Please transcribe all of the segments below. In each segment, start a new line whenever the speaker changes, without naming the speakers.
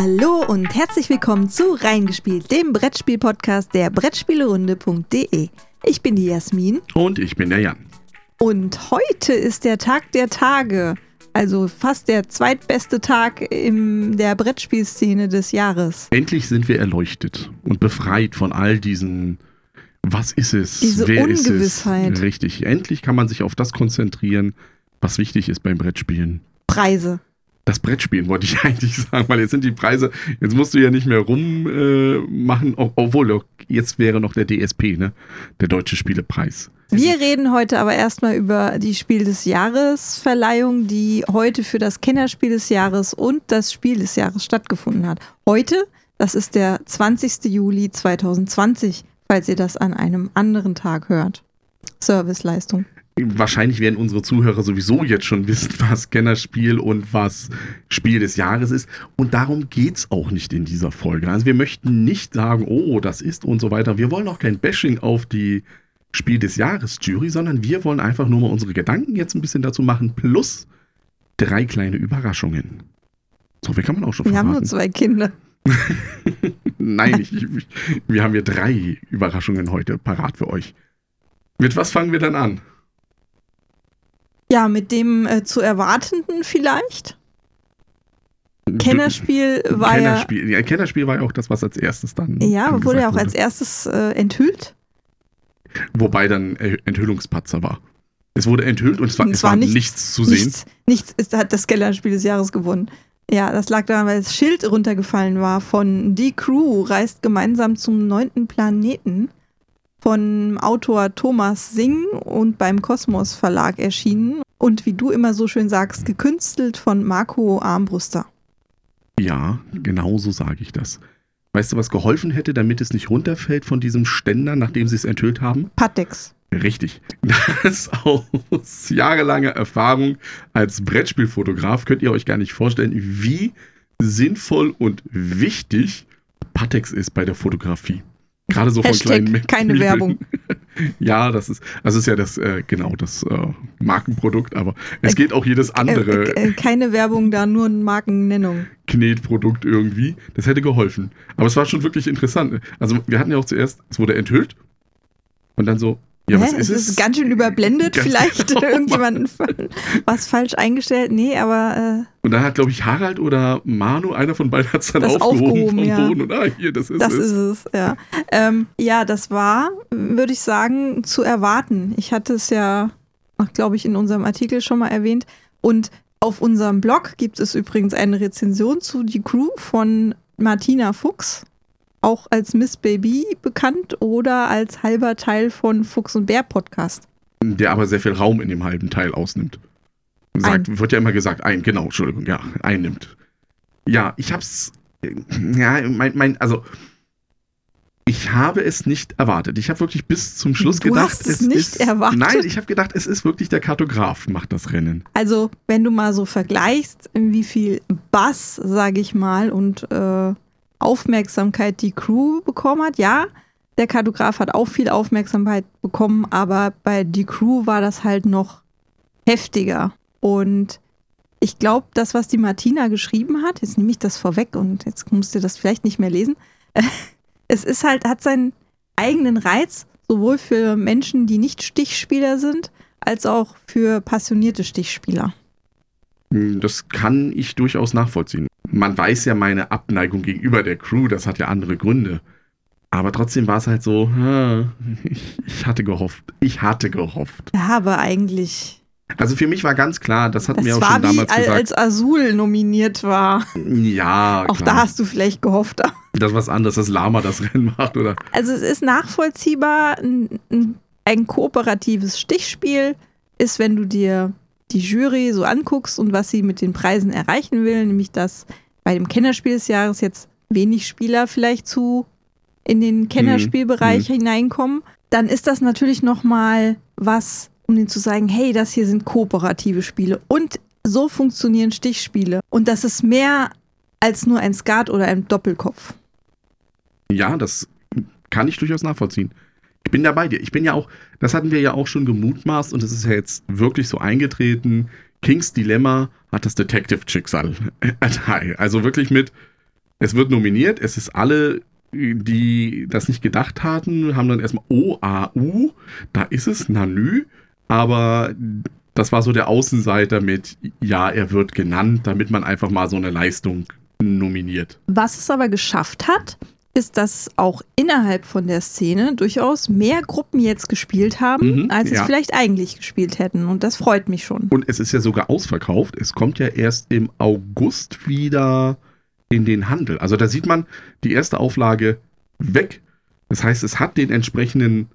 Hallo und herzlich willkommen zu Reingespielt, dem Brettspiel-Podcast der Brettspielerunde.de. Ich bin die Jasmin.
Und ich bin der Jan.
Und heute ist der Tag der Tage, also fast der zweitbeste Tag in der Brettspielszene des Jahres.
Endlich sind wir erleuchtet und befreit von all diesen was ist es?
Diese
Wer
Ungewissheit.
Ist es? Richtig. Endlich kann man sich auf das konzentrieren, was wichtig ist beim Brettspielen.
Preise.
Das Brettspielen wollte ich eigentlich sagen, weil jetzt sind die Preise, jetzt musst du ja nicht mehr rummachen, äh, obwohl jetzt wäre noch der DSP, ne? Der Deutsche Spielepreis.
Wir reden heute aber erstmal über die Spiel des Jahres Verleihung, die heute für das Kennerspiel des Jahres und das Spiel des Jahres stattgefunden hat. Heute, das ist der 20. Juli 2020 falls ihr das an einem anderen Tag hört. Serviceleistung.
Wahrscheinlich werden unsere Zuhörer sowieso jetzt schon wissen, was Kennerspiel und was Spiel des Jahres ist. Und darum geht es auch nicht in dieser Folge. Also wir möchten nicht sagen, oh, das ist und so weiter. Wir wollen auch kein Bashing auf die Spiel des Jahres Jury, sondern wir wollen einfach nur mal unsere Gedanken jetzt ein bisschen dazu machen, plus drei kleine Überraschungen. So viel kann man auch schon
wir
verraten.
Wir haben nur zwei Kinder.
Nein, ich, ich, wir haben hier drei Überraschungen heute parat für euch. Mit was fangen wir dann an?
Ja, mit dem äh, zu erwartenden vielleicht. Kennerspiel war
Kennerspiel. ja. Kennerspiel war ja auch das, was als erstes dann.
Ja, wurde ja auch wurde. als erstes äh, enthüllt.
Wobei dann Enthüllungspatzer war. Es wurde enthüllt und es war, es war nichts, nichts, zu sehen.
Nichts, nichts ist, hat das Kennerspiel des Jahres gewonnen. Ja, das lag daran, weil das Schild runtergefallen war von Die Crew reist gemeinsam zum neunten Planeten von Autor Thomas Singh und beim Kosmos Verlag erschienen und wie du immer so schön sagst, gekünstelt von Marco Armbruster.
Ja, genau so sage ich das. Weißt du, was geholfen hätte, damit es nicht runterfällt von diesem Ständer, nachdem sie es enthüllt haben?
Patex.
Richtig. Das aus jahrelanger Erfahrung als Brettspielfotograf könnt ihr euch gar nicht vorstellen, wie sinnvoll und wichtig Patex ist bei der Fotografie. Gerade so von
Hashtag
kleinen Menschen.
Keine Werbung.
ja, das ist, also ist ja das, äh, genau, das äh, Markenprodukt, aber es geht auch jedes andere.
Äh, äh, keine Werbung da, nur eine Markennennung.
Knetprodukt irgendwie. Das hätte geholfen. Aber es war schon wirklich interessant. Also wir hatten ja auch zuerst, es wurde enthüllt und dann so, ja, was Hä? ist es?
ist ganz schön überblendet, ganz vielleicht genau, irgendjemanden was falsch eingestellt. Nee, aber.
Äh, und dann hat, glaube ich, Harald oder Manu, einer von beiden, hat es dann aufgehoben, aufgehoben vom ja. Boden. Und ah, hier, das ist
das
es.
Das ist es, ja. Ähm, ja, das war, würde ich sagen, zu erwarten. Ich hatte es ja, glaube ich, in unserem Artikel schon mal erwähnt. Und auf unserem Blog gibt es übrigens eine Rezension zu Die Crew von Martina Fuchs auch als Miss Baby bekannt oder als halber Teil von Fuchs und Bär Podcast.
Der aber sehr viel Raum in dem halben Teil ausnimmt. Sagt, wird ja immer gesagt, ein, genau, Entschuldigung, ja, einnimmt. Ja, ich hab's, ja, mein, mein, also, ich habe es nicht erwartet. Ich habe wirklich bis zum Schluss
du
gedacht,
hast es, es nicht
ist,
erwartet.
Nein, ich habe gedacht, es ist wirklich der Kartograf macht das Rennen.
Also, wenn du mal so vergleichst, wie viel Bass, sage ich mal, und äh, Aufmerksamkeit die Crew bekommen hat. Ja, der Kartograf hat auch viel Aufmerksamkeit bekommen, aber bei die Crew war das halt noch heftiger. Und ich glaube, das, was die Martina geschrieben hat, jetzt nehme ich das vorweg und jetzt musst du das vielleicht nicht mehr lesen. Es ist halt, hat seinen eigenen Reiz, sowohl für Menschen, die nicht Stichspieler sind, als auch für passionierte Stichspieler.
Hm, das kann ich durchaus nachvollziehen. Man weiß ja meine Abneigung gegenüber der Crew, das hat ja andere Gründe. Aber trotzdem war es halt so, ich, ich, hatte gehofft. Ich hatte gehofft.
Ja, aber eigentlich.
Also für mich war ganz klar, das hatten das wir auch schon damals
wie,
gesagt.
als Azul nominiert war.
Ja,
Auch klar. da hast du vielleicht gehofft.
Das ist was anderes, dass Lama das Rennen macht, oder?
Also es ist nachvollziehbar, ein, ein kooperatives Stichspiel ist, wenn du dir die Jury so anguckst und was sie mit den Preisen erreichen will, nämlich dass bei dem Kennerspiel des Jahres jetzt wenig Spieler vielleicht zu in den Kennerspielbereich mhm. hineinkommen, dann ist das natürlich nochmal was, um denen zu sagen, hey, das hier sind kooperative Spiele und so funktionieren Stichspiele und das ist mehr als nur ein Skat oder ein Doppelkopf.
Ja, das kann ich durchaus nachvollziehen. Ich bin da bei dir. Ich bin ja auch, das hatten wir ja auch schon gemutmaßt und es ist ja jetzt wirklich so eingetreten. Kings Dilemma hat das Detective-Schicksal. Also wirklich mit es wird nominiert, es ist alle, die das nicht gedacht hatten, haben dann erstmal OAU, da ist es, Nanü, aber das war so der Außenseiter mit, ja, er wird genannt, damit man einfach mal so eine Leistung nominiert.
Was es aber geschafft hat, ist, dass auch innerhalb von der Szene durchaus mehr Gruppen jetzt gespielt haben,
Mhm,
als es
ja.
vielleicht eigentlich gespielt hätten. Und das freut mich schon.
Und es ist ja sogar ausverkauft. Es kommt ja erst im August wieder in den Handel. Also da sieht man die erste Auflage weg. Das heißt, es hat den entsprechenden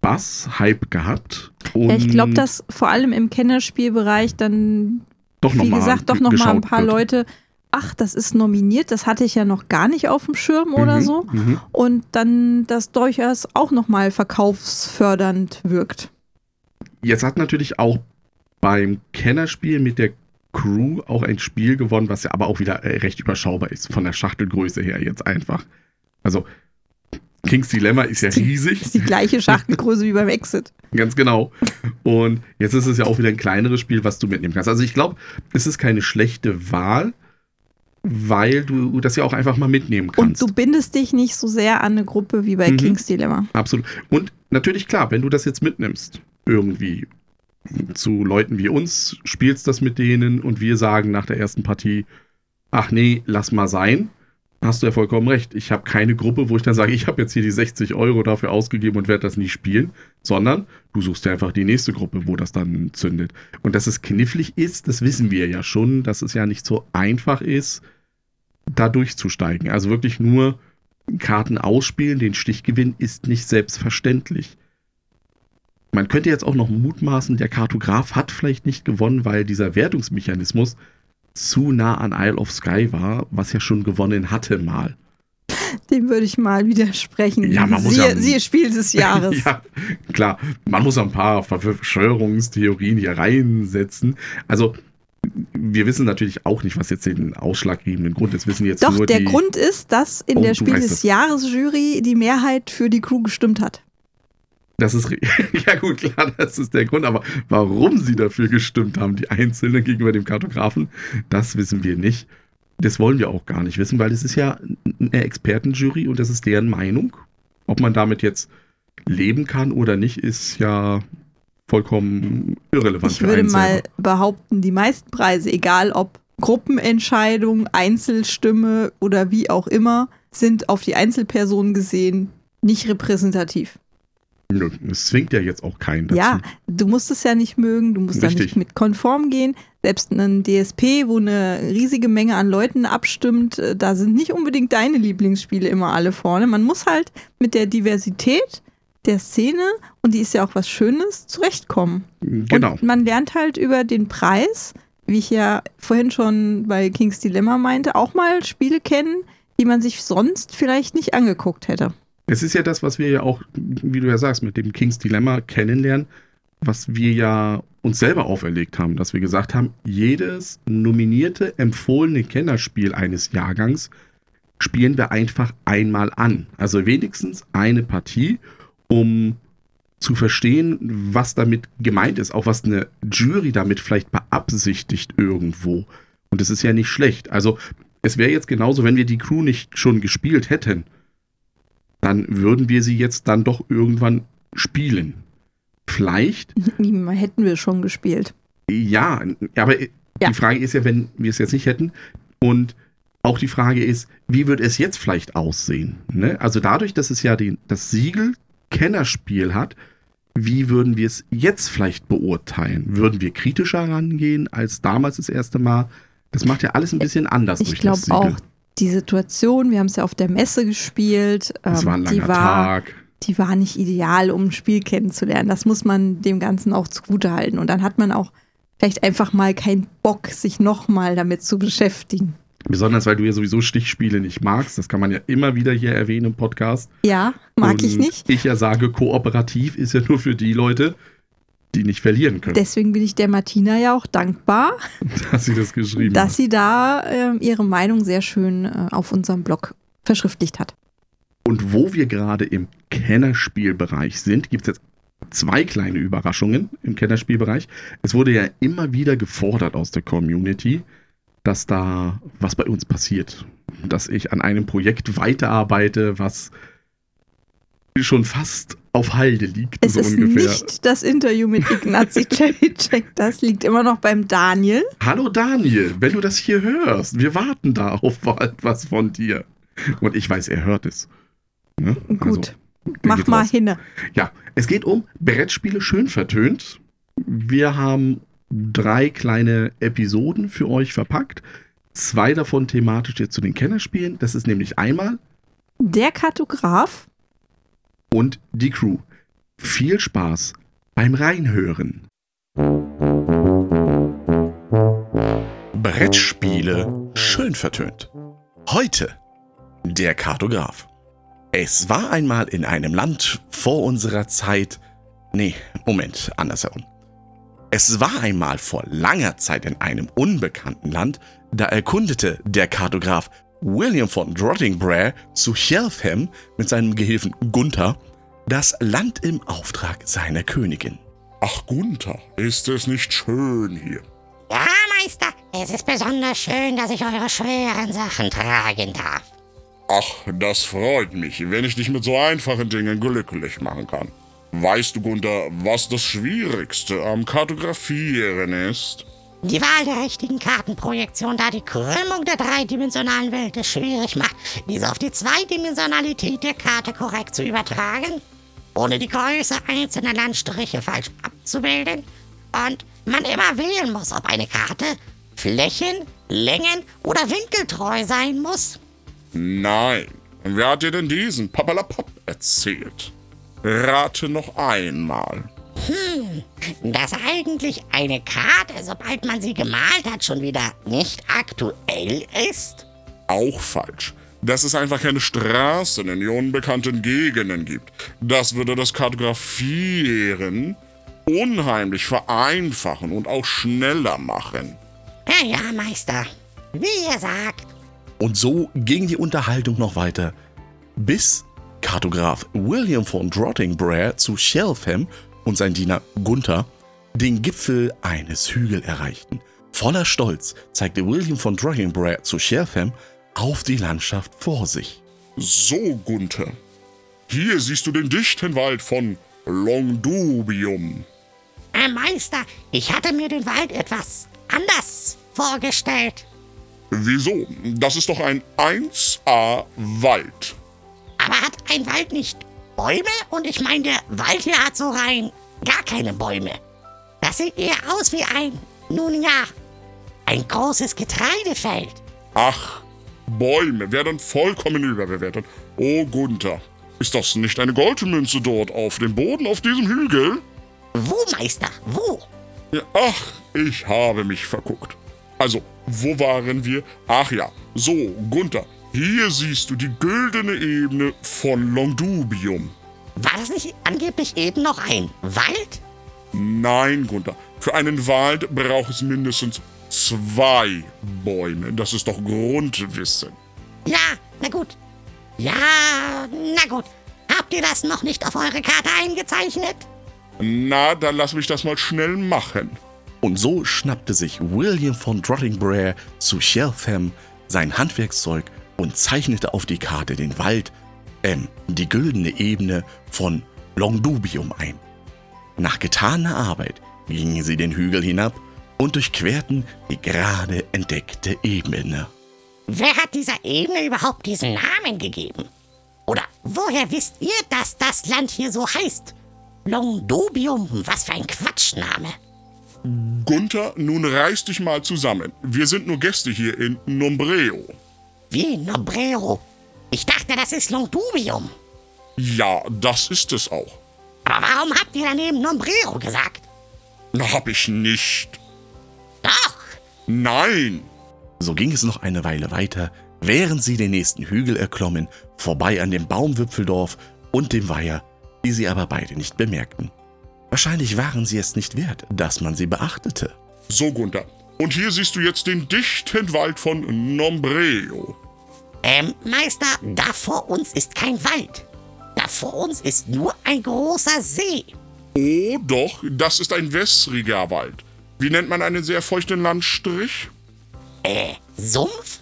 Bass-Hype gehabt.
Ja, ich glaube, dass vor allem im Kennerspielbereich dann, wie gesagt, doch noch mal ein paar
wird.
Leute, ach, das ist nominiert, das hatte ich ja noch gar nicht auf dem Schirm oder
Mhm,
so.
mhm.
Und dann das durchaus auch noch mal verkaufsfördernd wirkt.
Jetzt hat natürlich auch beim Kennerspiel mit der Crew auch ein Spiel gewonnen, was ja aber auch wieder äh, recht überschaubar ist, von der Schachtelgröße her jetzt einfach. Also King's Dilemma ist ja riesig.
ist die gleiche Schachtelgröße wie beim Exit.
Ganz genau. Und jetzt ist es ja auch wieder ein kleineres Spiel, was du mitnehmen kannst. Also ich glaube, es ist keine schlechte Wahl, weil du das ja auch einfach mal mitnehmen
Und
kannst.
du bindest dich nicht so sehr an eine Gruppe wie bei
Mhm.
King's Dilemma.
Absolut. Und natürlich klar, wenn du das jetzt mitnimmst, irgendwie zu Leuten wie uns, spielst das mit denen und wir sagen nach der ersten Partie, ach nee, lass mal sein, hast du ja vollkommen recht. Ich habe keine Gruppe, wo ich dann sage, ich habe jetzt hier die 60 Euro dafür ausgegeben und werde das nicht spielen, sondern du suchst dir einfach die nächste Gruppe, wo das dann zündet. Und dass es knifflig ist, das wissen wir ja schon, dass es ja nicht so einfach ist, da durchzusteigen. Also wirklich nur Karten ausspielen, den Stich gewinnen, ist nicht selbstverständlich. Man könnte jetzt auch noch mutmaßen, der Kartograf hat vielleicht nicht gewonnen, weil dieser Wertungsmechanismus zu nah an Isle of Sky war, was ja schon gewonnen hatte mal.
Dem würde ich mal widersprechen.
Ja, man muss
siehe,
ja-
siehe Spiel des Jahres.
ja, klar, man muss ein paar Verschwörungstheorien hier reinsetzen. Also, wir wissen natürlich auch nicht, was jetzt den ausschlaggebenden Grund ist. Wissen jetzt
Doch,
nur
der
die,
Grund ist, dass in
Oh,
der Spiel des. Jahres Jury die Mehrheit für die Crew gestimmt hat.
Das ist, ja gut, klar, das ist der Grund, aber warum sie dafür gestimmt haben, die Einzelnen gegenüber dem Kartografen, das wissen wir nicht. Das wollen wir auch gar nicht wissen, weil es ist ja eine Expertenjury und das ist deren Meinung. Ob man damit jetzt leben kann oder nicht, ist ja vollkommen irrelevant
Ich würde mal behaupten, die meisten Preise, egal ob Gruppenentscheidung, Einzelstimme oder wie auch immer, sind auf die Einzelperson gesehen nicht repräsentativ.
Es zwingt ja jetzt auch keinen dazu.
Ja, du musst es ja nicht mögen, du musst da
Richtig.
nicht mit konform gehen. Selbst ein DSP, wo eine riesige Menge an Leuten abstimmt, äh, da sind nicht unbedingt deine Lieblingsspiele immer alle vorne. Man muss halt mit der Diversität der Szene, und die ist ja auch was Schönes, zurechtkommen.
Genau.
Und man lernt halt über den Preis, wie ich ja vorhin schon bei King's Dilemma meinte, auch mal Spiele kennen, die man sich sonst vielleicht nicht angeguckt hätte.
Es ist ja das, was wir ja auch, wie du ja sagst, mit dem King's Dilemma kennenlernen, was wir ja uns selber auferlegt haben, dass wir gesagt haben, jedes nominierte, empfohlene Kennerspiel eines Jahrgangs spielen wir einfach einmal an. Also wenigstens eine Partie, um zu verstehen, was damit gemeint ist, auch was eine Jury damit vielleicht beabsichtigt irgendwo. Und es ist ja nicht schlecht. Also es wäre jetzt genauso, wenn wir die Crew nicht schon gespielt hätten, dann würden wir sie jetzt dann doch irgendwann spielen. Vielleicht,
Hätten wir schon gespielt.
ja, aber
Ja.
die Frage ist ja, wenn wir es jetzt nicht hätten und auch die Frage ist, wie wird es jetzt vielleicht aussehen? Ne? Also dadurch, dass es ja den, das Siegel Kennerspiel hat, wie würden wir es jetzt vielleicht beurteilen? Würden wir kritischer rangehen als damals das erste Mal? Das macht ja alles ein bisschen anders
Ich
durch
glaube
das Siegel.
auch, die Situation, wir haben es ja auf der Messe gespielt,
Es
ähm,
war ein langer
die, war,
Tag.
die war nicht ideal, um ein Spiel kennenzulernen. Das muss man dem Ganzen auch zugutehalten. Und dann hat man auch vielleicht einfach mal keinen Bock, sich nochmal damit zu beschäftigen.
Besonders, weil du ja sowieso Stichspiele nicht magst. Das kann man ja immer wieder hier erwähnen im Podcast.
Ja, mag
Und
ich nicht.
Ich ja sage, kooperativ ist ja nur für die Leute, die nicht verlieren können,
Deswegen bin ich der Martina ja auch dankbar,
dass sie das geschrieben
dass sie da ähm, ihre Meinung sehr schön äh, auf unserem Blog verschriftlicht hat.
Und wo wir gerade im Kennerspielbereich sind, gibt es jetzt zwei kleine Überraschungen im Kennerspielbereich. Es wurde ja immer wieder gefordert aus der Community, dass da was bei uns passiert. dass ich an einem Projekt weiterarbeite, was schon fast auf Halde liegt.
Es so ist ungefähr. nicht das Interview mit Ignazi Cevicek, das liegt immer noch beim Daniel.
Hallo Daniel, wenn du das hier hörst, wir warten da auf was von dir. Und ich weiß, er hört es.
Ne? Gut, also, mach mal hin.
Ja, es geht um Brettspiele schön vertönt. Wir haben drei kleine Episoden für euch verpackt. Zwei davon thematisch jetzt zu den Kennerspielen. Das ist nämlich einmal
der Kartograf
und die Crew. Viel Spaß beim Reinhören. Brettspiele schön vertönt. Heute der Kartograf. Es war einmal in einem Land vor unserer Zeit. Nee, Moment, andersherum. Es war einmal vor langer Zeit in einem unbekannten Land, da erkundete der Kartograf William von Drottingbray zu Chelfham mit seinem Gehilfen Gunther das Land im Auftrag seiner Königin.
Ach Gunther, ist es nicht schön hier?
Ja, Meister, es ist besonders schön, dass ich eure schweren Sachen tragen darf.
Ach, das freut mich, wenn ich dich mit so einfachen Dingen glücklich machen kann. Weißt du, Gunther, was das Schwierigste am Kartografieren ist?
Die Wahl der richtigen Kartenprojektion, da die Krümmung der dreidimensionalen Welt es schwierig macht, diese auf die Zweidimensionalität der Karte korrekt zu übertragen, ohne die Größe einzelner Landstriche falsch abzubilden und man immer wählen muss, ob eine Karte Flächen, Längen oder winkeltreu sein muss.
Nein. Wer hat dir denn diesen Papalapap erzählt? Rate noch einmal.
Dass eigentlich eine Karte, sobald man sie gemalt hat, schon wieder nicht aktuell ist?
Auch falsch. Dass es einfach keine Straßen in die unbekannten Gegenden gibt. Das würde das Kartografieren unheimlich vereinfachen und auch schneller machen.
Ja, ja, Meister. Wie ihr sagt.
Und so ging die Unterhaltung noch weiter, bis Kartograf William von Drottingbray zu Shelfham und sein Diener Gunther den Gipfel eines Hügels erreichten. Voller Stolz zeigte William von Drottingbray zu Shelfham auf die Landschaft vor sich.
So, Gunther, hier siehst du den dichten Wald von Longdubium.
Herr Meister, ich hatte mir den Wald etwas anders vorgestellt.
Wieso? Das ist doch ein 1A-Wald.
Aber hat ein Wald nicht Bäume? Und ich meine, der Wald hier hat so rein gar keine Bäume. Das sieht eher aus wie ein, nun ja, ein großes Getreidefeld.
Ach, Bäume werden vollkommen überbewertet. Oh, Gunther, ist das nicht eine Goldmünze dort auf dem Boden auf diesem Hügel?
Wo, Meister? Wo?
Ja, ach, ich habe mich verguckt. Also, wo waren wir? Ach ja, so, Gunther, hier siehst du die güldene Ebene von Longdubium.
War das nicht angeblich eben noch ein Wald?
Nein, Gunther. Für einen Wald braucht es mindestens zwei Bäume. Das ist doch Grundwissen.
Ja, na gut. Ja, na gut. Habt ihr das noch nicht auf eure Karte eingezeichnet?
Na, dann lass mich das mal schnell machen.
Und so schnappte sich William von Drottingbray zu Sheltham sein Handwerkszeug und zeichnete auf die Karte den Wald, ähm, die güldene Ebene von Longdubium ein. Nach getaner Arbeit gingen sie den Hügel hinab und durchquerten die gerade entdeckte Ebene.
Wer hat dieser Ebene überhaupt diesen Namen gegeben? Oder woher wisst ihr, dass das Land hier so heißt? Longdubium, was für ein Quatschname.
Gunther, nun reiß dich mal zusammen. Wir sind nur Gäste hier in Nombreo.
Wie Nombreo? Ich dachte, das ist Longdubium.
Ja, das ist es auch.
Aber warum habt ihr daneben Nombrero gesagt?
Na, hab ich nicht.
Doch.
Nein.
So ging es noch eine Weile weiter, während sie den nächsten Hügel erklommen, vorbei an dem Baumwipfeldorf und dem Weiher, die sie aber beide nicht bemerkten. Wahrscheinlich waren sie es nicht wert, dass man sie beachtete.
So, Gunther. Und hier siehst du jetzt den dichten Wald von Nombreo.
Ähm, Meister, da vor uns ist kein Wald. Da vor uns ist nur ein großer See.
Oh, doch, das ist ein wässriger Wald. Wie nennt man einen sehr feuchten Landstrich?
Äh, Sumpf?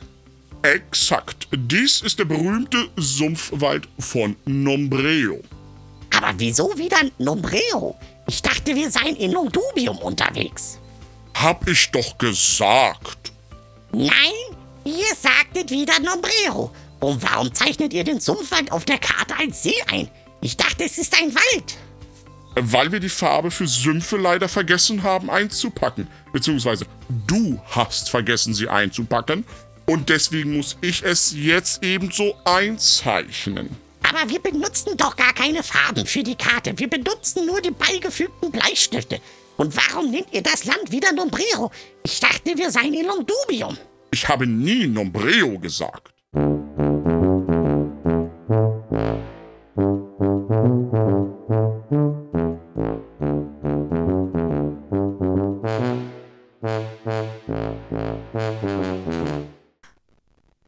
Exakt. Dies ist der berühmte Sumpfwald von Nombreo.
Aber wieso wieder Nombreo? Ich dachte, wir seien in Longdubium unterwegs.
Hab ich doch gesagt.
Nein, ihr sagtet wieder Nombrero. Und warum zeichnet ihr den Sumpfwald auf der Karte als See ein? Ich dachte, es ist ein Wald.
Weil wir die Farbe für Sümpfe leider vergessen haben einzupacken. Beziehungsweise du hast vergessen, sie einzupacken. Und deswegen muss ich es jetzt ebenso einzeichnen.
Aber wir benutzen doch gar keine Farben für die Karte. Wir benutzen nur die beigefügten Bleistifte. Und warum nennt ihr das Land wieder Nombrero? Ich dachte, wir seien in Longdubium.
Ich habe nie Nombreo gesagt.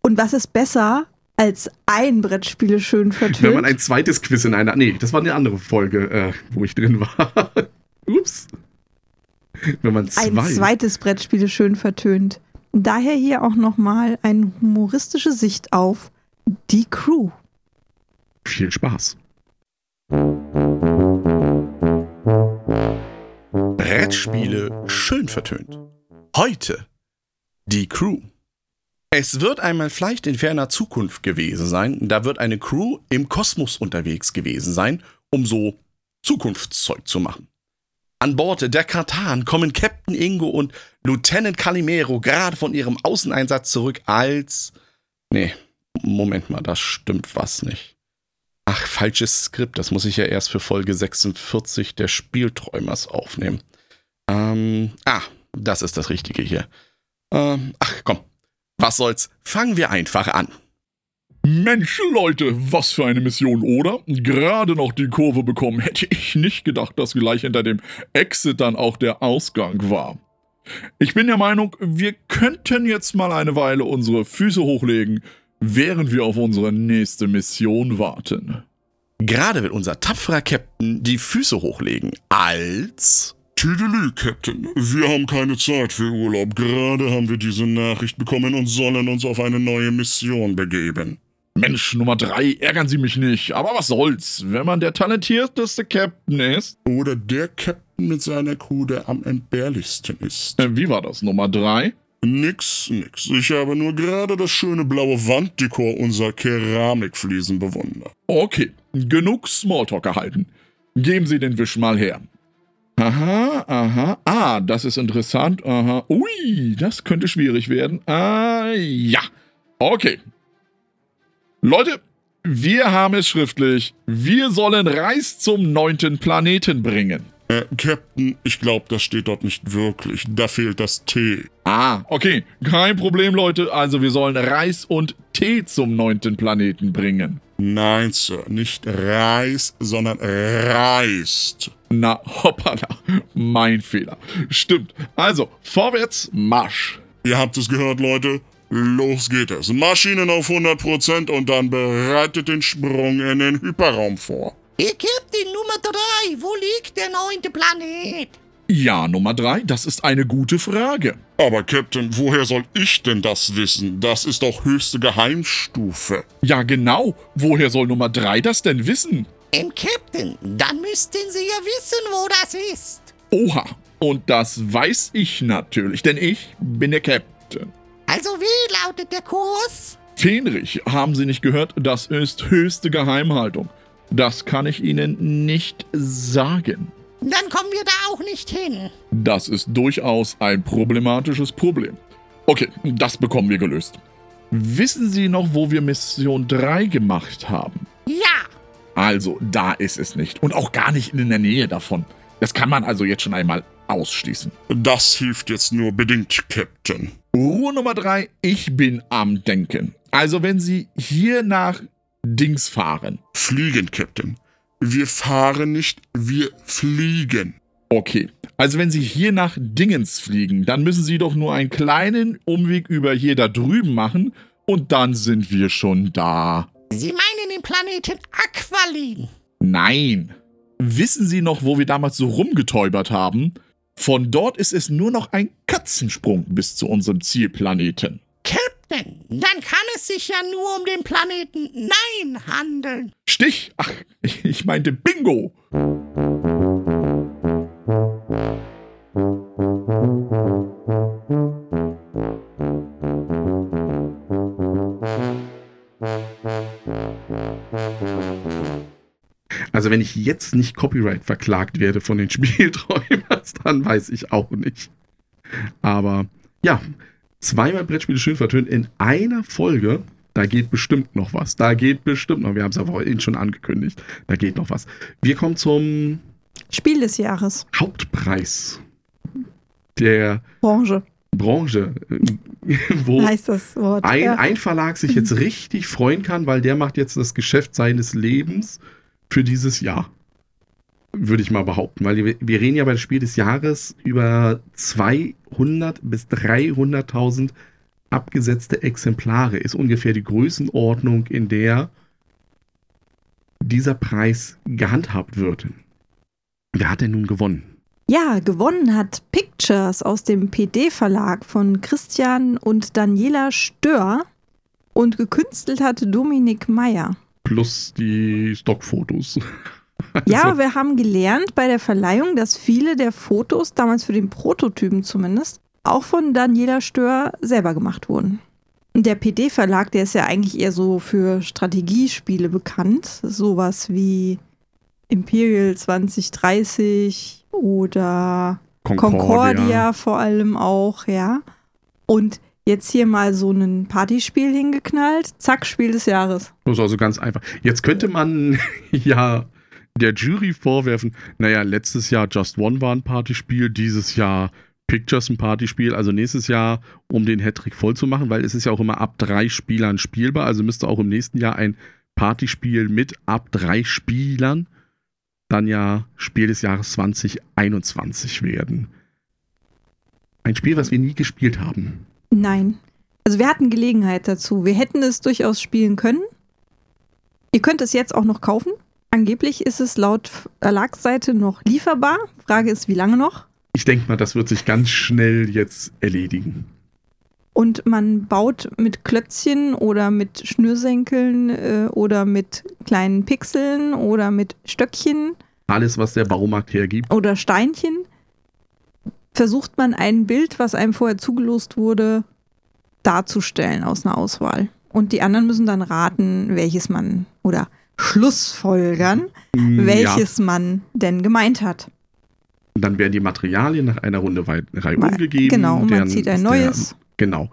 Und was ist besser als ein Brettspiele schön vertönt?
Wenn man ein zweites Quiz in einer. Nee, das war eine andere Folge, äh, wo ich drin war. Ups. Wenn man zwei.
ein zweites Brettspiele schön vertönt. Daher hier auch nochmal eine humoristische Sicht auf die Crew.
Viel Spaß.
Brettspiele schön vertönt. Heute die Crew. Es wird einmal vielleicht in ferner Zukunft gewesen sein, da wird eine Crew im Kosmos unterwegs gewesen sein, um so Zukunftszeug zu machen. An Bord der Katan kommen Captain Ingo und Lieutenant Calimero gerade von ihrem Außeneinsatz zurück als... Nee, Moment mal, da stimmt was nicht. Ach, falsches Skript, das muss ich ja erst für Folge 46 der Spielträumers aufnehmen. Ähm, ah, das ist das Richtige hier. Ähm, ach, komm. Was soll's? Fangen wir einfach an.
Mensch, Leute, was für eine Mission, oder? Gerade noch die Kurve bekommen, hätte ich nicht gedacht, dass gleich hinter dem Exit dann auch der Ausgang war. Ich bin der Meinung, wir könnten jetzt mal eine Weile unsere Füße hochlegen, während wir auf unsere nächste Mission warten.
Gerade will unser tapferer Captain die Füße hochlegen, als...
Tüdelü, Captain. Wir haben keine Zeit für Urlaub. Gerade haben wir diese Nachricht bekommen und sollen uns auf eine neue Mission begeben.
Mensch, Nummer drei, ärgern Sie mich nicht. Aber was soll's, wenn man der talentierteste Captain ist?
Oder der Captain mit seiner Crew, der am entbehrlichsten ist.
Äh, wie war das, Nummer drei?
Nix, nix. Ich habe nur gerade das schöne blaue Wanddekor unserer Keramikfliesen bewundert.
Okay, genug Smalltalk erhalten. Geben Sie den Wisch mal her. Aha, aha. Ah, das ist interessant. Aha. Ui, das könnte schwierig werden. Ah, ja. Okay. Leute, wir haben es schriftlich. Wir sollen Reis zum neunten Planeten bringen.
Äh, Captain, ich glaube, das steht dort nicht wirklich. Da fehlt das T.
Ah, okay. Kein Problem, Leute. Also wir sollen Reis und Tee zum neunten Planeten bringen.
Nein, Sir, nicht Reis, sondern reist.
Na, hoppala. Mein Fehler. Stimmt. Also, vorwärts, Marsch.
Ihr habt es gehört, Leute. Los geht es. Maschinen auf 100% und dann bereitet den Sprung in den Hyperraum vor.
Captain Nummer 3, wo liegt der neunte Planet?
Ja, Nummer drei, das ist eine gute Frage.
Aber Captain, woher soll ich denn das wissen? Das ist doch höchste Geheimstufe.
Ja, genau. Woher soll Nummer drei das denn wissen?
Im Captain, dann müssten Sie ja wissen, wo das ist.
Oha. Und das weiß ich natürlich, denn ich bin der Captain.
Also wie lautet der Kurs?
Fenrich, haben Sie nicht gehört? Das ist höchste Geheimhaltung. Das kann ich Ihnen nicht sagen.
Dann kommen wir da auch nicht hin.
Das ist durchaus ein problematisches Problem. Okay, das bekommen wir gelöst. Wissen Sie noch, wo wir Mission 3 gemacht haben?
Ja,
Also, da ist es nicht. Und auch gar nicht in der Nähe davon. Das kann man also jetzt schon einmal ausschließen.
Das hilft jetzt nur bedingt, Captain.
Ruhe Nummer 3, ich bin am Denken. Also, wenn Sie hier nach Dings fahren.
Fliegen, Captain. Wir fahren nicht, wir fliegen.
Okay. Also wenn Sie hier nach Dingens fliegen, dann müssen Sie doch nur einen kleinen Umweg über hier da drüben machen und dann sind wir schon da.
Sie meinen den Planeten Aqualin.
Nein. Wissen Sie noch, wo wir damals so rumgetäubert haben? Von dort ist es nur noch ein Katzensprung bis zu unserem Zielplaneten.
Captain? Dann kann es sich ja nur um den Planeten Nein handeln.
Stich? Ach, ich meinte Bingo.
Also wenn ich jetzt nicht Copyright verklagt werde von den Spielträumers, dann weiß ich auch nicht. Aber ja, zweimal Brettspiele schön vertönt in einer Folge. Da geht bestimmt noch was. Da geht bestimmt noch. Wir haben es ja vorhin schon angekündigt. Da geht noch was. Wir kommen zum
Spiel des Jahres.
Hauptpreis der
Branche
Branche, wo
heißt das Wort.
ein,
ja.
ein Verlag sich jetzt richtig freuen kann, weil der macht jetzt das Geschäft seines Lebens für dieses Jahr. Würde ich mal behaupten, weil wir, reden ja bei dem Spiel des Jahres über 200 bis 300.000 abgesetzte Exemplare. Ist ungefähr die Größenordnung, in der dieser Preis gehandhabt wird. Wer hat denn nun gewonnen?
Ja, gewonnen hat Pictures aus dem PD-Verlag von Christian und Daniela Stör und gekünstelt hat Dominik Meyer.
Plus die Stockfotos.
Ja, wir haben gelernt bei der Verleihung, dass viele der Fotos, damals für den Prototypen zumindest, auch von Daniela Stör selber gemacht wurden. Der PD-Verlag, der ist ja eigentlich eher so für Strategiespiele bekannt. Sowas wie Imperial 2030 oder Concordia. vor allem auch, ja. Und jetzt hier mal so ein Partyspiel hingeknallt. Zack, Spiel des Jahres.
Das ist also ganz einfach. Jetzt könnte man ja der Jury vorwerfen, naja, letztes Jahr Just One war ein Partyspiel, dieses Jahr Pictures ein Partyspiel, also nächstes Jahr, um den Hattrick voll zu machen, weil es ist ja auch immer ab drei Spielern spielbar, also müsste auch im nächsten Jahr ein Partyspiel mit ab drei Spielern dann ja Spiel des Jahres 2021 werden. Ein Spiel, was wir nie gespielt haben.
Nein. Also wir hatten Gelegenheit dazu. Wir hätten es durchaus spielen können. Ihr könnt es jetzt auch noch kaufen. Angeblich ist es laut Verlagsseite noch lieferbar. Frage ist, wie lange noch?
Ich denke mal, das wird sich ganz schnell jetzt erledigen.
Und man baut mit Klötzchen oder mit Schnürsenkeln äh, oder mit kleinen Pixeln oder mit Stöckchen
Alles, was der Baumarkt hergibt.
oder Steinchen, versucht man ein Bild, was einem vorher zugelost wurde, darzustellen aus einer Auswahl. Und die anderen müssen dann raten, welches man oder Schlussfolgern,
Mm, Ja.
welches man denn gemeint hat.
Dann werden die Materialien nach einer Runde weit, Reihe umgegeben.
genau, und man
Dann
zieht ein neues.
Der, genau.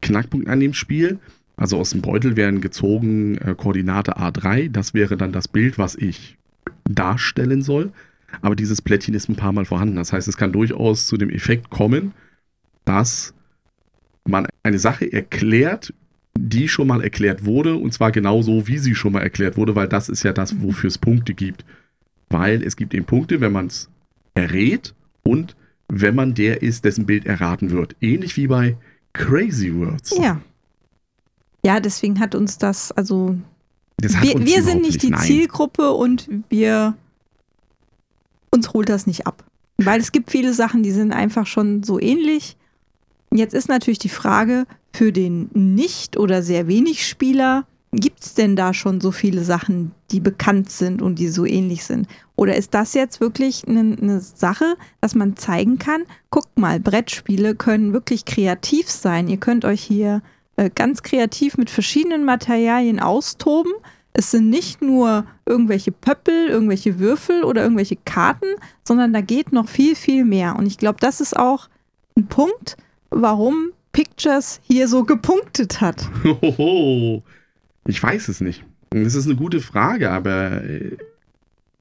Knackpunkt an dem Spiel. Also aus dem Beutel werden gezogen äh, Koordinate A3. Das wäre dann das Bild, was ich darstellen soll. Aber dieses Plättchen ist ein paar Mal vorhanden. Das heißt, es kann durchaus zu dem Effekt kommen, dass man eine Sache erklärt, die schon mal erklärt wurde. Und zwar genauso, wie sie schon mal erklärt wurde, weil das ist ja das, wofür es Punkte gibt. Weil es gibt eben Punkte, wenn man es errät und wenn man der ist, dessen Bild erraten wird. Ähnlich wie bei Crazy Words.
Ja. Ja, deswegen hat uns das, also
Das
wir, wir sind nicht die
nein.
Zielgruppe und wir uns holt das nicht ab. Weil es gibt viele Sachen, die sind einfach schon so ähnlich. Jetzt ist natürlich die Frage, für den Nicht- oder sehr wenig Spieler, gibt es denn da schon so viele Sachen, die bekannt sind und die so ähnlich sind? Oder ist das jetzt wirklich eine ne Sache, dass man zeigen kann, guckt mal, Brettspiele können wirklich kreativ sein. Ihr könnt euch hier äh, ganz kreativ mit verschiedenen Materialien austoben. Es sind nicht nur irgendwelche Pöppel, irgendwelche Würfel oder irgendwelche Karten, sondern da geht noch viel, viel mehr. Und ich glaube, das ist auch ein Punkt, warum Pictures hier so gepunktet hat.
Hohoho. Ich weiß es nicht. Das ist eine gute Frage, aber äh,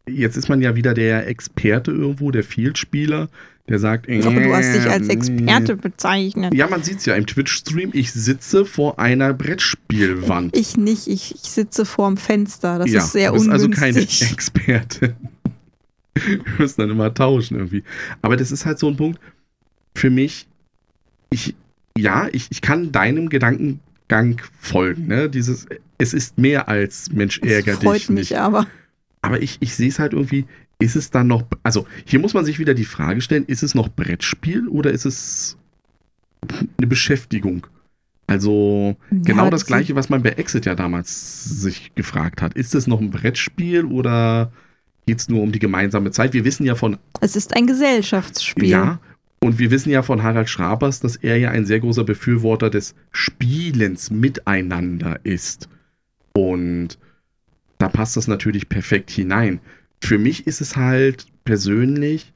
jetzt ist man ja wieder der Experte irgendwo, der Vielspieler, der sagt,
Aber du hast dich als
äh,
Experte bezeichnet.
Ja, man sieht es ja im Twitch-Stream. Ich sitze vor einer Brettspielwand.
Ich nicht, ich, ich sitze vorm Fenster. Das
ja,
ist sehr
du bist
ungünstig.
also keine Expertin. Wir müssen dann immer tauschen irgendwie. Aber das ist halt so ein Punkt für mich. Ich, ja, ich, ich kann deinem Gedankengang folgen. Ne? Dieses, es ist mehr als Mensch ärger
das freut
dich
mich
nicht.
aber.
Aber ich, ich sehe es halt irgendwie, ist es dann noch, also hier muss man sich wieder die Frage stellen, ist es noch Brettspiel oder ist es eine Beschäftigung? Also genau
Ja,
das
die-
gleiche, was man bei Exit ja damals sich gefragt hat. Ist es noch ein Brettspiel oder geht es nur um die gemeinsame Zeit? Wir wissen ja von
Es ist ein Gesellschaftsspiel.
Ja, und wir wissen ja von Harald Schrabers, dass er ja ein sehr großer Befürworter des Spielens miteinander ist. Und da passt das natürlich perfekt hinein. Für mich ist es halt persönlich,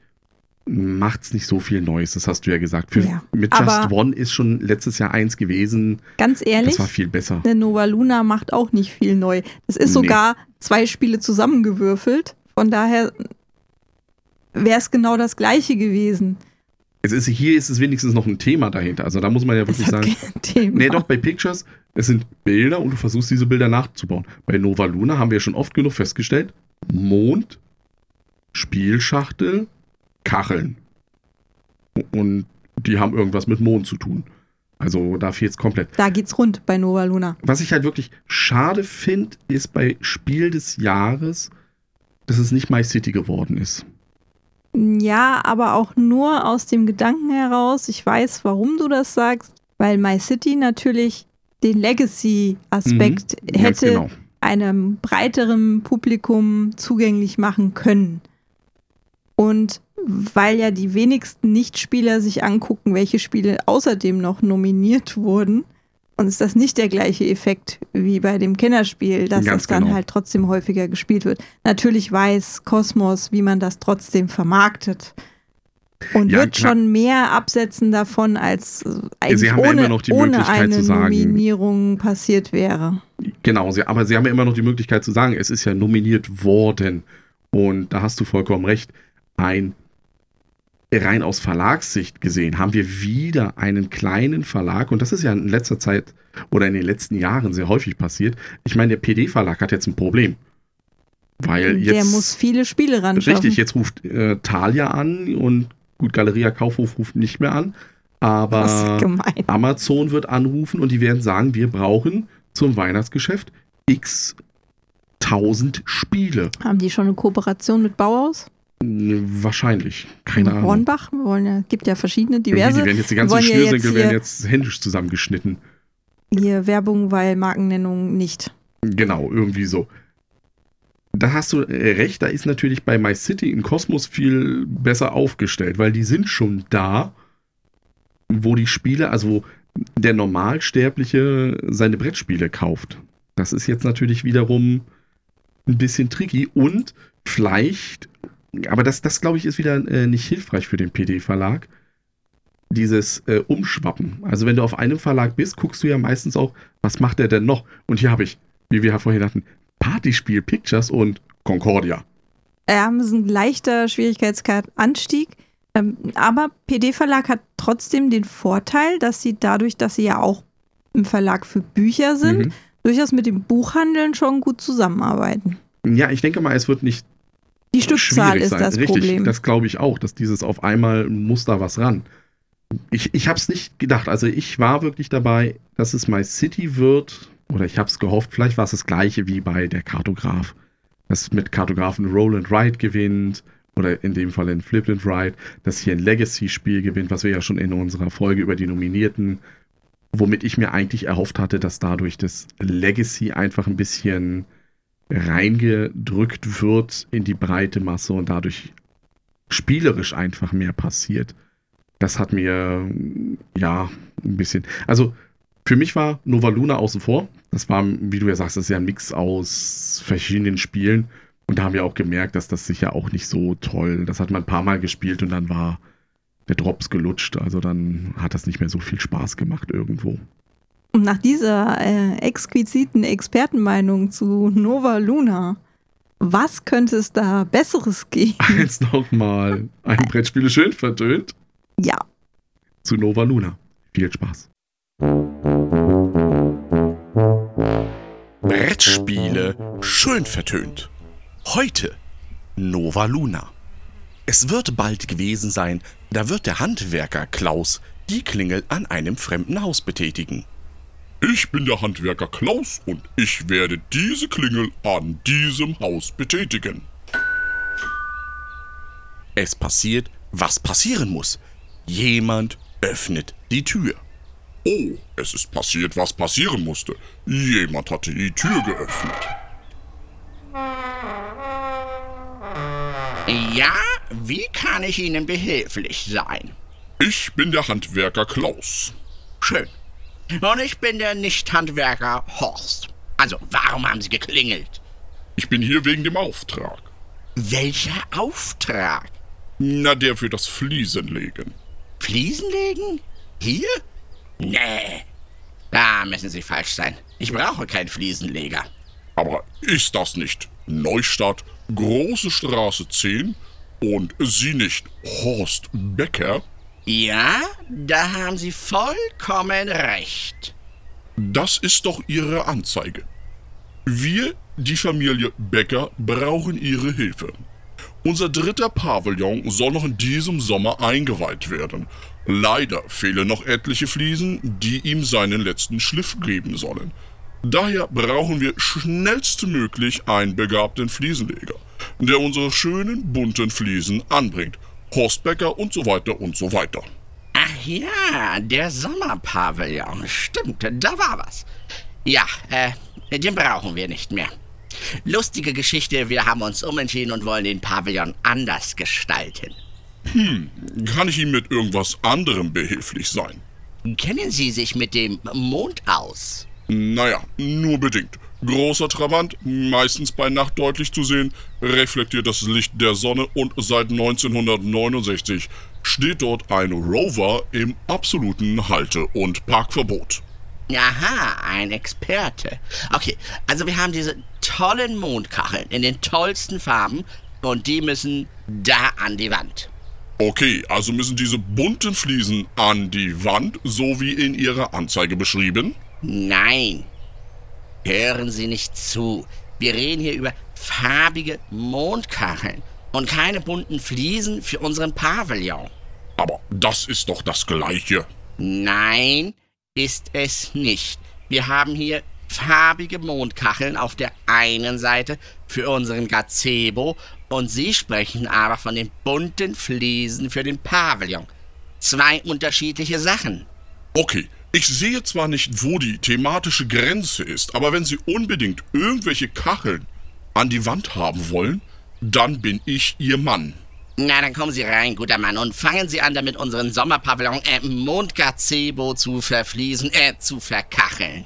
macht es nicht so viel Neues, das hast du ja gesagt. Für,
Ja,
mit Just One ist schon letztes Jahr eins gewesen.
Ganz ehrlich,
Das war viel besser.
eine Nova Luna macht auch nicht viel neu. Es ist
Nee.
sogar zwei Spiele zusammengewürfelt. Von daher wäre es genau das gleiche gewesen.
Es ist, hier ist es wenigstens noch ein Thema dahinter. Also da muss man ja wirklich sagen.
kein Thema.
Nee, doch, bei Pictures, es sind Bilder und du versuchst diese Bilder nachzubauen. Bei Nova Luna haben wir schon oft genug festgestellt, Mond, Spielschachtel, Kacheln. Und die haben irgendwas mit Mond zu tun. Also da fehlt es komplett.
Da geht's rund bei Nova Luna.
Was ich halt wirklich schade finde, ist bei Spiel des Jahres, dass es nicht My City geworden ist.
Ja, aber auch nur aus dem Gedanken heraus. Ich weiß, warum du das sagst, weil My City natürlich den Legacy-Aspekt
Mhm,
hätte
genau.
einem breiteren Publikum zugänglich machen können. Und weil ja die wenigsten Nichtspieler sich angucken, welche Spiele außerdem noch nominiert wurden, und ist das nicht der gleiche Effekt wie bei dem Kennerspiel, dass
Ganz
das dann
genau.
halt trotzdem häufiger gespielt wird. Natürlich weiß Kosmos, wie man das trotzdem vermarktet. Und
Ja,
wird
klar.
schon mehr absetzen davon, als äh, eigentlich
haben ja
ohne,
immer noch die
ohne eine
sagen-
Nominierung passiert wäre.
Genau, sie, aber sie haben ja immer noch die Möglichkeit zu sagen, es ist ja nominiert worden. Und da hast du vollkommen recht. Ein rein aus Verlagssicht gesehen haben wir wieder einen kleinen Verlag und das ist ja in letzter Zeit oder in den letzten Jahren sehr häufig passiert. Ich meine, der PD-Verlag hat jetzt ein Problem. Weil jetzt.
Der muss viele Spiele ran
Richtig, jetzt ruft äh, Thalia an und gut, Galeria Kaufhof ruft nicht mehr an. Aber. Amazon wird anrufen und die werden sagen, wir brauchen zum Weihnachtsgeschäft x tausend Spiele.
Haben die schon eine Kooperation mit Bauhaus?
Wahrscheinlich. Keine Ahnung.
Hornbach? Wir wollen ja, gibt ja verschiedene, diverse.
Die werden jetzt die ganzen
ja
Schnürsenkel
jetzt
werden jetzt händisch zusammengeschnitten.
Hier Werbung, weil Markennennung nicht.
Genau, irgendwie so. Da hast du äh, recht, da ist natürlich bei My City in Kosmos viel besser aufgestellt, weil die sind schon da, wo die Spiele, also wo der Normalsterbliche seine Brettspiele kauft. Das ist jetzt natürlich wiederum ein bisschen tricky und vielleicht, aber das, das glaube ich, ist wieder äh, nicht hilfreich für den PD-Verlag. Dieses äh, Umschwappen. Also, wenn du auf einem Verlag bist, guckst du ja meistens auch, was macht er denn noch? Und hier habe ich, wie wir ja vorhin hatten, Partyspiel Pictures und Concordia.
Ja, das ist ein leichter Schwierigkeitsgrad-Anstieg. Ähm, aber PD-Verlag hat trotzdem den Vorteil, dass sie dadurch, dass sie ja auch im Verlag für Bücher sind,
Mhm.
durchaus mit dem Buchhandeln schon gut zusammenarbeiten.
Ja, ich denke mal, es wird nicht
Die Stückzahl ist
sein.
das
Richtig,
Problem.
das glaube ich auch, dass dieses auf einmal muss da was ran. Ich, ich habe es nicht gedacht. Also ich war wirklich dabei, dass es My City wird. Oder ich habe es gehofft, vielleicht war es das gleiche wie bei der Kartograf. Dass mit Kartografen Roll and Ride gewinnt. Oder in dem Fall ein Flip and Ride. Dass hier ein Legacy-Spiel gewinnt, was wir ja schon in unserer Folge über die Nominierten, womit ich mir eigentlich erhofft hatte, dass dadurch das Legacy einfach ein bisschen reingedrückt wird in die breite Masse und dadurch spielerisch einfach mehr passiert. Das hat mir, ja, ein bisschen. Also, für mich war Nova Luna außen vor. Das war, wie du ja sagst, das ist ja ein Mix aus verschiedenen Spielen. Und da haben wir auch gemerkt, dass das sicher auch nicht so toll. Das hat man ein paar Mal gespielt und dann war der Drops gelutscht. Also dann hat das nicht mehr so viel Spaß gemacht irgendwo.
Und nach dieser äh, exquisiten Expertenmeinung zu Nova Luna, was könnte es da Besseres geben?
Eins nochmal. Ein Brettspiel schön vertönt
Ja,
zu Nova Luna. Viel Spaß.
Brettspiele schön vertönt. Heute Nova Luna. Es wird bald gewesen sein, da wird der Handwerker Klaus die Klingel an einem fremden Haus betätigen.
Ich bin der Handwerker Klaus und ich werde diese Klingel an diesem Haus betätigen.
Es passiert, was passieren muss. Jemand öffnet die Tür.
Oh, es ist passiert, was passieren musste. Jemand hatte die Tür geöffnet.
Ja, wie kann ich Ihnen behilflich sein?
Ich bin der Handwerker Klaus.
Schön. Und ich bin der Nicht-Handwerker Horst. Also, warum haben Sie geklingelt?
Ich bin hier wegen dem Auftrag.
Welcher Auftrag?
Na, der für das Fliesenlegen.
Fliesen legen? Hier? Nee. Da müssen Sie falsch sein. Ich brauche keinen Fliesenleger.
Aber ist das nicht Neustadt, Große Straße 10 und Sie nicht Horst Becker?
Ja, da haben Sie vollkommen recht.
Das ist doch Ihre Anzeige. Wir, die Familie Becker, brauchen Ihre Hilfe. Unser dritter Pavillon soll noch in diesem Sommer eingeweiht werden. Leider fehlen noch etliche Fliesen, die ihm seinen letzten Schliff geben sollen. Daher brauchen wir schnellstmöglich einen begabten Fliesenleger, der unsere schönen bunten Fliesen anbringt. Horst Becker und so weiter und so weiter.
Ach ja, der Sommerpavillon. Stimmt, da war was. Ja, äh, den brauchen wir nicht mehr. Lustige Geschichte, wir haben uns umentschieden und wollen den Pavillon anders gestalten.
Kann ich Ihnen mit irgendwas anderem behilflich sein?
Kennen Sie sich mit dem Mond aus?
Naja, nur bedingt. Großer Trabant, meistens bei Nacht deutlich zu sehen, reflektiert das Licht der Sonne und seit 1969 steht dort ein Rover im absoluten Halte- und Parkverbot.
Aha, ein Experte. Okay, also wir haben diese tollen Mondkacheln in den tollsten Farben und die müssen da an die Wand.
Okay, also müssen diese bunten Fliesen an die Wand, so wie in Ihrer Anzeige beschrieben?
Nein. Hören Sie nicht zu. Wir reden hier über farbige Mondkacheln und keine bunten Fliesen für unseren Pavillon.
Aber das ist doch das Gleiche.
Nein, ist es nicht. Wir haben hier farbige Mondkacheln auf der einen Seite für unseren Gazebo und Sie sprechen aber von den bunten Fliesen für den Pavillon. Zwei unterschiedliche Sachen.
Okay, ich sehe zwar nicht, wo die thematische Grenze ist, aber wenn Sie unbedingt irgendwelche Kacheln an die Wand haben wollen, dann bin ich Ihr Mann.
Na, dann kommen Sie rein, guter Mann, und fangen Sie an, damit unseren Sommerpavillon, äh, Mondgazebo zu verfließen, äh, zu verkacheln.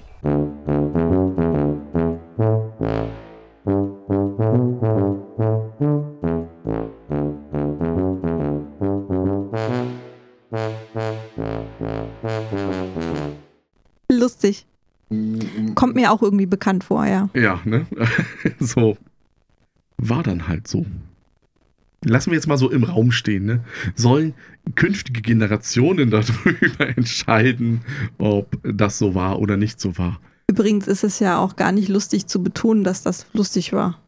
Lustig. Kommt mir auch irgendwie bekannt vor, ja.
Ja, ne? so. War dann halt so. Lassen wir jetzt mal so im Raum stehen, ne? Sollen künftige Generationen darüber entscheiden, ob das so war oder nicht so war?
Übrigens ist es ja auch gar nicht lustig zu betonen, dass das lustig war.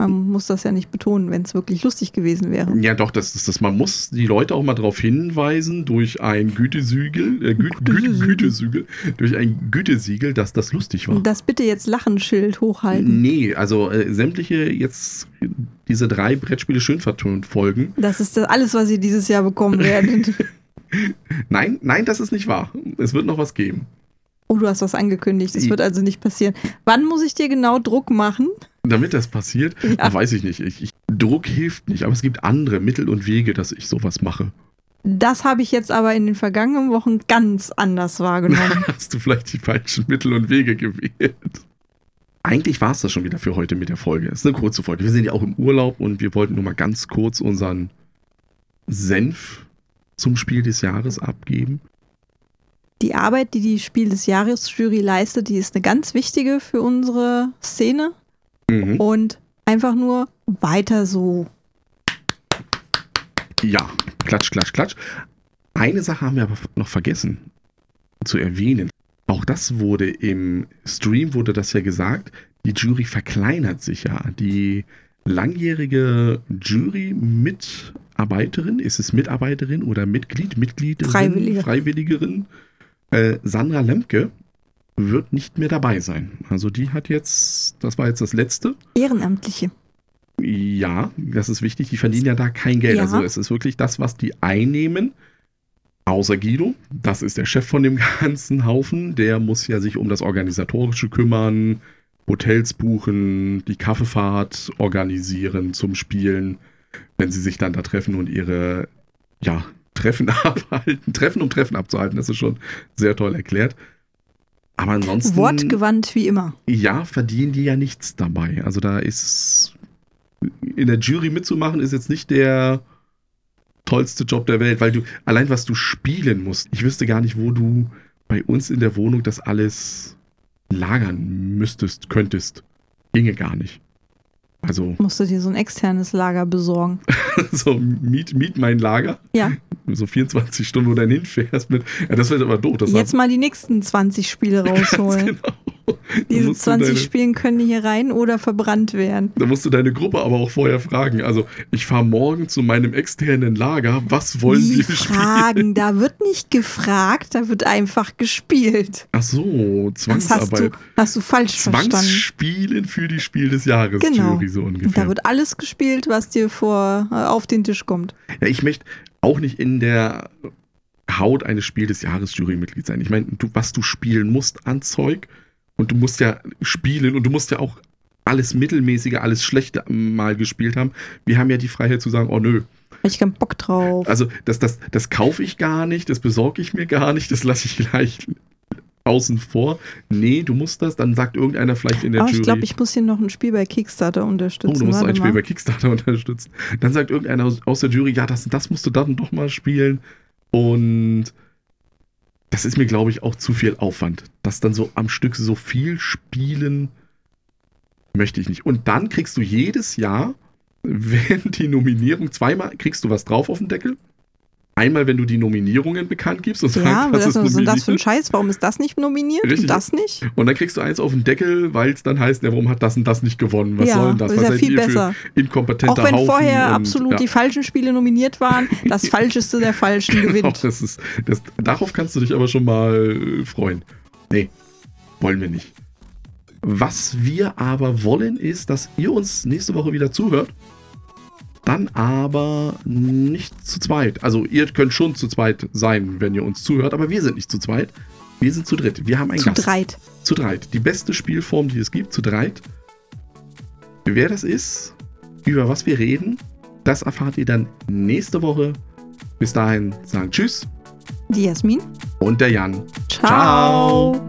Man muss das ja nicht betonen, wenn es wirklich lustig gewesen wäre.
Ja, doch, das ist das. Man muss die Leute auch mal darauf hinweisen, durch ein Gütesiegel, äh, Gü
Gütesiegel.
Gütesiegel. Durch ein Gütesiegel, dass das lustig war.
Das bitte jetzt Lachenschild hochhalten.
Nee, also äh, sämtliche jetzt diese drei Brettspiele schön vertont Folgen.
Das ist das alles, was ihr dieses Jahr bekommen werdet.
Nein, nein, das ist nicht wahr. Es wird noch was geben.
Oh, du hast was angekündigt. Das wird also nicht passieren. Wann muss ich dir genau Druck machen?
Damit das passiert,
Ja.
weiß ich nicht. Ich, ich, Druck hilft nicht, aber es gibt andere Mittel und Wege, dass ich sowas mache.
Das habe ich jetzt aber in den vergangenen Wochen ganz anders wahrgenommen.
Hast du vielleicht die falschen Mittel und Wege gewählt? Eigentlich war es das schon wieder für heute mit der Folge. Es ist eine kurze Folge. Wir sind ja auch im Urlaub und wir wollten nur mal ganz kurz unseren Senf zum Spiel des Jahres abgeben.
Die Arbeit, die die Spiel des Jahres Jury leistet, die ist eine ganz wichtige für unsere Szene.
Mhm.
Und einfach nur weiter so.
Ja, klatsch, klatsch, klatsch. Eine Sache haben wir aber noch vergessen zu erwähnen. Auch das wurde im Stream, wurde das ja gesagt, die Jury verkleinert sich ja. Die langjährige Jury-Mitarbeiterin, ist es Mitarbeiterin oder Mitglied, Mitgliederin,
Freiwillige.
Freiwilligerin, äh, Sandra Lemke, wird nicht mehr dabei sein. Also die hat jetzt, das war jetzt das letzte.
Ehrenamtliche.
Ja, das ist wichtig. Die verdienen ja da kein Geld.
Ja.
Also es ist wirklich das, was die einnehmen, Außer Guido, das ist der Chef von dem ganzen Haufen, der muss ja sich um das Organisatorische kümmern, Hotels buchen, die Kaffeefahrt organisieren zum Spielen, wenn sie sich dann da treffen und ihre, ja, Treffen abhalten. Treffen, um Treffen abzuhalten, das ist schon sehr toll erklärt. Aber ansonsten.
Wortgewandt wie immer.
Ja, verdienen die ja nichts dabei. Also da ist. In der Jury mitzumachen ist jetzt nicht der tollste Job der Welt, weil du, allein was du spielen musst, ich wüsste gar nicht, wo du bei uns in der Wohnung das alles lagern müsstest, könntest. Ginge gar nicht. Also,
Musst du dir so ein externes Lager besorgen.
so miet, miet mein Lager.
Ja.
So 24 Stunden, wo du dann hinfährst mit. Ja, das wird aber doof. Das
Jetzt mal die nächsten 20 Spiele rausholen.
genau.
Diese
musst du
20
deine-
Spielen können hier rein oder verbrannt werden.
Da musst du deine Gruppe aber auch vorher fragen. Also, ich fahre morgen zu meinem externen Lager. Was wollen
Wie
wir spielen?
Fragen? Da wird nicht gefragt, da wird einfach gespielt.
Ach so,
Das hast du,
Zwangsarbeit.
hast du falsch verstanden.
Zwangsspielen für die Spiel des Jahres,
Genau.
Jury, so ungefähr.
da wird alles gespielt, was dir vor äh, auf den Tisch kommt.
Ja, ich möchte auch nicht in der Haut eines Spiel des Jahres Jurymitglied sein. Ich meine, du, was du spielen musst an Zeug und du musst ja spielen und du musst ja auch alles Mittelmäßige, alles Schlechte mal gespielt haben. Wir haben ja die Freiheit zu sagen, oh nö,
Hab ich keinen Bock drauf.
also das, das, das kaufe ich gar nicht, das besorge ich mir gar nicht, das lasse ich gleich außen vor. Nee, du musst das, dann sagt irgendeiner vielleicht in der
Aber
Jury.
ich glaube, ich muss hier noch ein Spiel bei Kickstarter
Oh,
unterstützen.
du musst
Warte
ein Spiel
mal.
bei Kickstarter unterstützen. Dann sagt irgendeiner aus, aus der Jury, ja, das, das musst du dann doch mal spielen. Und das ist mir, glaube ich, auch zu viel Aufwand. Das dann so am Stück so viel spielen möchte ich nicht. Und dann kriegst du jedes Jahr, wenn die Nominierung, zweimal kriegst du was drauf auf den Deckel. Einmal, wenn du die Nominierungen bekannt gibst und
Ja,
sagst,
aber
das ist
was ist denn das für ein. Scheiß? Warum ist das nicht nominiert
Richtig.
und das nicht?
Und dann kriegst du eins auf den Deckel, weil es dann heißt, ja, warum hat das und das nicht gewonnen? Was
ja,
soll denn das?
ist
Was
ja viel besser.
inkompetenter
Auch wenn
Haufen?
vorher
Und,
absolut
ja.
die falschen Spiele nominiert waren, das Falscheste der Falschen
Genau,
gewinnt.
das ist, das, darauf kannst du dich aber schon mal äh, freuen. Nee, wollen wir nicht. Was wir aber wollen, ist, dass ihr uns nächste Woche wieder zuhört. Dann aber nicht zu zweit. Also ihr könnt schon zu zweit sein, wenn ihr uns zuhört, aber wir sind nicht zu zweit. Wir sind zu dritt. Wir haben einen
Zu
Gast.
dreit.
Zu dreit. Die beste Spielform, die es gibt, zu dreit. Wer das ist, über was wir reden, das erfahrt ihr dann nächste Woche. Bis dahin sagen Tschüss
Die Jasmin.
und der Jan.
Ciao.
Ciao.